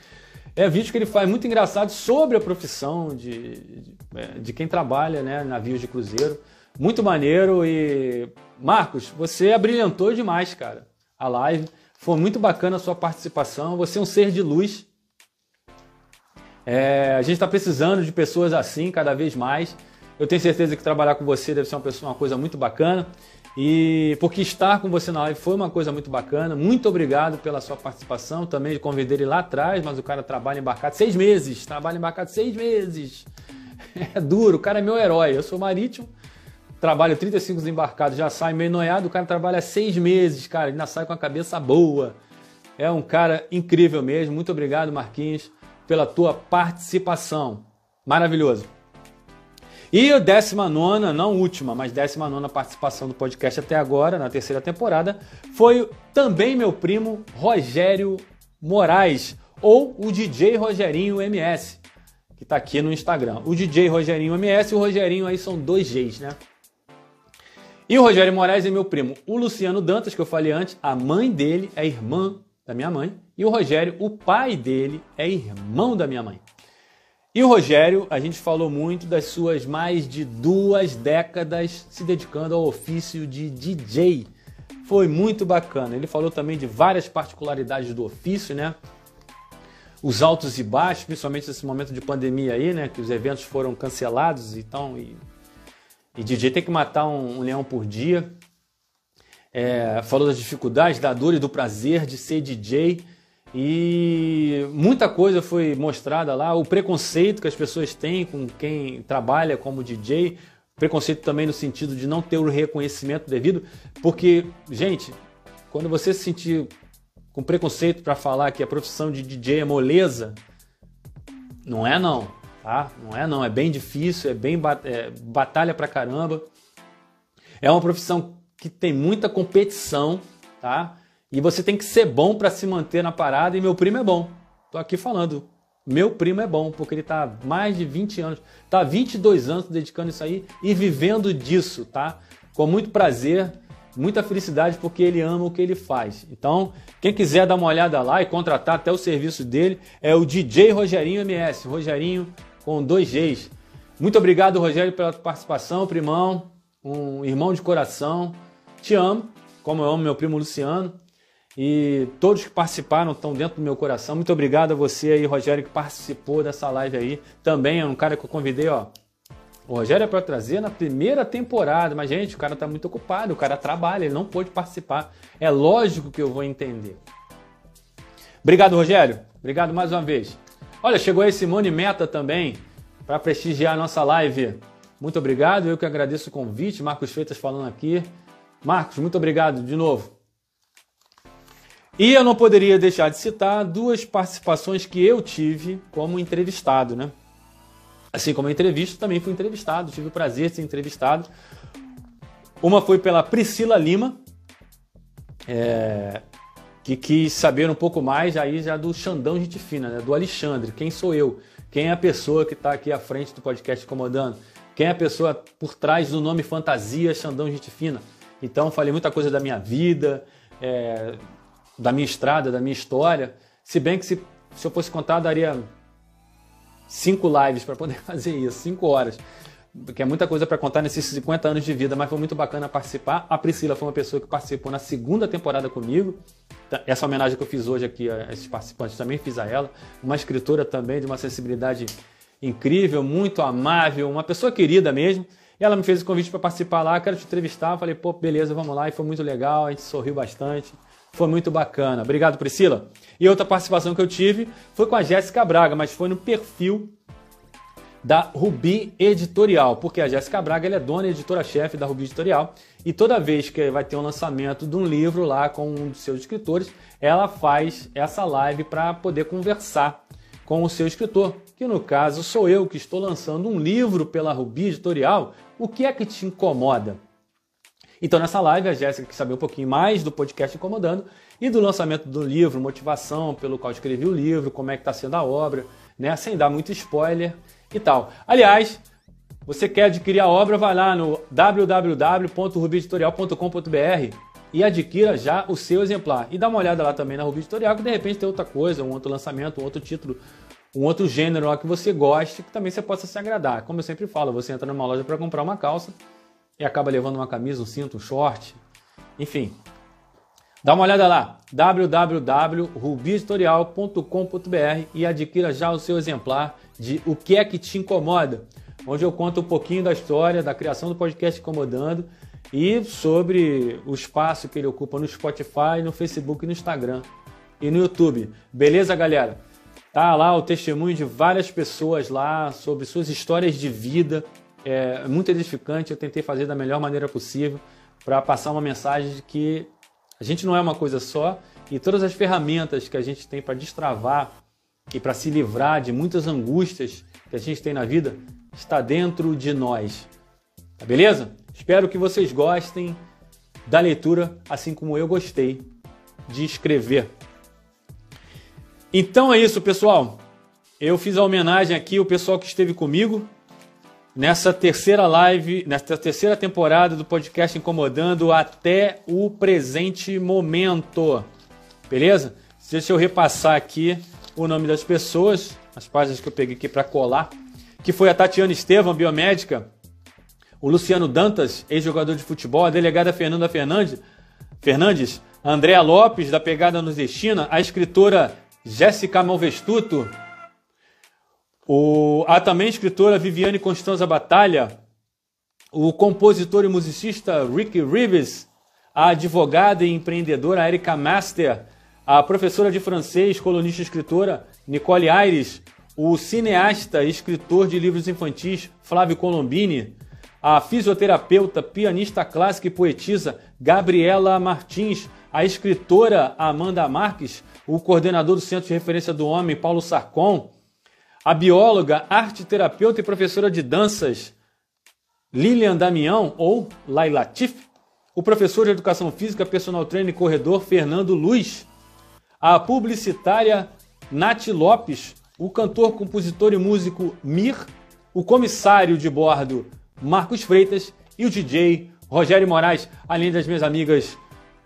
S1: É vídeo que ele faz muito engraçado sobre a profissão de, de, é, de quem trabalha né, navios de cruzeiro. Muito maneiro e. Marcos, você abrilhantou demais, cara, a live. Foi muito bacana a sua participação. Você é um ser de luz. É, a gente está precisando de pessoas assim cada vez mais. Eu tenho certeza que trabalhar com você deve ser uma, pessoa, uma coisa muito bacana. E porque estar com você na live foi uma coisa muito bacana. Muito obrigado pela sua participação. Também convidei ele lá atrás, mas o cara trabalha embarcado seis meses. Trabalha embarcado seis meses. É duro. O cara é meu herói. Eu sou marítimo trabalha 35 embarcados, já sai meio noiado, o cara trabalha seis meses, cara, ainda sai com a cabeça boa. É um cara incrível mesmo. Muito obrigado, Marquinhos, pela tua participação. Maravilhoso. E a 19, não última, mas 19 participação do podcast até agora, na terceira temporada, foi também meu primo Rogério Moraes, ou o DJ Rogerinho MS, que está aqui no Instagram. O DJ Rogerinho MS e o Rogerinho aí são dois Gs, né? E o Rogério Moraes é meu primo. O Luciano Dantas, que eu falei antes, a mãe dele é irmã da minha mãe. E o Rogério, o pai dele, é irmão da minha mãe. E o Rogério, a gente falou muito das suas mais de duas décadas se dedicando ao ofício de DJ. Foi muito bacana. Ele falou também de várias particularidades do ofício, né? Os altos e baixos, principalmente nesse momento de pandemia aí, né? Que os eventos foram cancelados então, e e DJ tem que matar um, um leão por dia. É, falou das dificuldades, da dor e do prazer de ser DJ. E muita coisa foi mostrada lá. O preconceito que as pessoas têm com quem trabalha como DJ. Preconceito também no sentido de não ter o reconhecimento devido. Porque, gente, quando você se sentir com preconceito para falar que a profissão de DJ é moleza, Não é não, tá? Não é não, é bem difícil, é bem é, batalha pra caramba. É uma profissão que tem muita competição, tá? E você tem que ser bom para se manter na parada e meu primo é bom. Tô aqui falando. Meu primo é bom, porque ele tá mais de 20 anos, tá 22 anos dedicando isso aí e vivendo disso, tá? Com muito prazer, muita felicidade porque ele ama o que ele faz. Então, quem quiser dar uma olhada lá e contratar até o serviço dele é o DJ Rogerinho MS, Rogerinho com dois Gs. Muito obrigado, Rogério, pela participação, primão, um irmão de coração. Te amo, como eu amo meu primo Luciano. E todos que participaram estão dentro do meu coração. Muito obrigado a você aí, Rogério, que participou dessa live aí. Também é um cara que eu convidei, ó, o Rogério é para trazer na primeira temporada, mas gente, o cara tá muito ocupado, o cara trabalha, ele não pôde participar. É lógico que eu vou entender. Obrigado, Rogério. Obrigado mais uma vez. Olha, chegou aí Simone Meta também para prestigiar a nossa live. Muito obrigado, eu que agradeço o convite. Marcos Freitas falando aqui. Marcos, muito obrigado de novo. E eu não poderia deixar de citar duas participações que eu tive como entrevistado, né? Assim como a entrevista, também fui entrevistado, tive o prazer de ser entrevistado. Uma foi pela Priscila Lima, é, que quis saber um pouco mais aí já do Xandão Gente Fina, né? do Alexandre. Quem sou eu? Quem é a pessoa que está aqui à frente do podcast Incomodando? Quem é a pessoa por trás do nome Fantasia Xandão Gente Fina? Então falei muita coisa da minha vida, é, da minha estrada, da minha história. Se bem que se, se eu fosse contar, daria cinco lives para poder fazer isso, cinco horas. Porque é muita coisa para contar nesses 50 anos de vida, mas foi muito bacana participar. A Priscila foi uma pessoa que participou na segunda temporada comigo. Tá, essa homenagem que eu fiz hoje aqui a esses participantes também fiz a ela. Uma escritora também de uma sensibilidade incrível, muito amável, uma pessoa querida mesmo. E ela me fez o convite para participar lá, quero te entrevistar. Falei, pô, beleza, vamos lá. E foi muito legal, a gente sorriu bastante. Foi muito bacana. Obrigado, Priscila. E outra participação que eu tive foi com a Jéssica Braga, mas foi no perfil da Rubi Editorial, porque a Jéssica Braga é dona e editora-chefe da Rubi Editorial e toda vez que vai ter um lançamento de um livro lá com um dos seus escritores, ela faz essa live para poder conversar com o seu escritor, que no caso sou eu que estou lançando um livro pela Rubi Editorial. O que é que te incomoda? Então, nessa live, a Jéssica quer saber um pouquinho mais do podcast Incomodando e do lançamento do livro, motivação pelo qual escrevi o livro, como é que está sendo a obra, né? Sem dar muito spoiler e tal. Aliás, você quer adquirir a obra, vai lá no www.rubieditorial.com.br e adquira já o seu exemplar. E dá uma olhada lá também na Rubi Editorial, que de repente tem outra coisa, um outro lançamento, um outro título, um outro gênero lá que você goste, que também você possa se agradar. Como eu sempre falo, você entra numa loja para comprar uma calça, e acaba levando uma camisa, um cinto, um short, enfim. Dá uma olhada lá, www.rubieditorial.com.br e adquira já o seu exemplar de O que é que te incomoda, onde eu conto um pouquinho da história da criação do podcast Incomodando e sobre o espaço que ele ocupa no Spotify, no Facebook, no Instagram e no YouTube. Beleza, galera? Tá lá o testemunho de várias pessoas lá sobre suas histórias de vida, é muito edificante. Eu tentei fazer da melhor maneira possível para passar uma mensagem de que a gente não é uma coisa só e todas as ferramentas que a gente tem para destravar e para se livrar de muitas angústias que a gente tem na vida está dentro de nós. Tá beleza? Espero que vocês gostem da leitura, assim como eu gostei de escrever. Então é isso, pessoal. Eu fiz a homenagem aqui ao pessoal que esteve comigo nessa terceira live, nessa terceira temporada do podcast Incomodando até o presente momento. Beleza? Deixa eu repassar aqui o nome das pessoas, as páginas que eu peguei aqui para colar, que foi a Tatiana Estevam, biomédica, o Luciano Dantas, ex-jogador de futebol, a delegada Fernanda Fernandes, Fernandes, a Andréa Lopes, da Pegada Nordestina, a escritora Jéssica Malvestuto, o, a também escritora Viviane Constanza Batalha, o compositor e musicista Rick Reeves, a advogada e empreendedora Erika Master, a professora de francês, colunista e escritora Nicole Aires, o cineasta e escritor de livros infantis Flávio Colombini, a fisioterapeuta, pianista clássica e poetisa Gabriela Martins, a escritora Amanda Marques, o coordenador do Centro de Referência do Homem Paulo Sarcon, a bióloga, arte terapeuta e professora de danças Lilian Damião ou Laila Tif, o professor de educação física, personal trainer e corredor Fernando Luiz, a publicitária Nath Lopes, o cantor, compositor e músico Mir, o comissário de bordo Marcos Freitas e o DJ Rogério Moraes, além das minhas amigas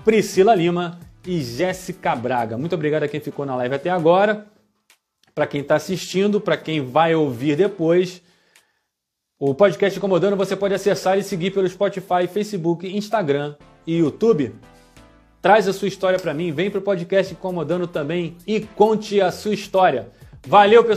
S1: Priscila Lima e Jéssica Braga. Muito obrigado a quem ficou na live até agora, para quem está assistindo, para quem vai ouvir depois. O podcast Incomodando você pode acessar e seguir pelo Spotify, Facebook, Instagram e YouTube. Traz a sua história para mim, vem para o podcast Incomodando também e conte a sua história. Valeu, pessoal!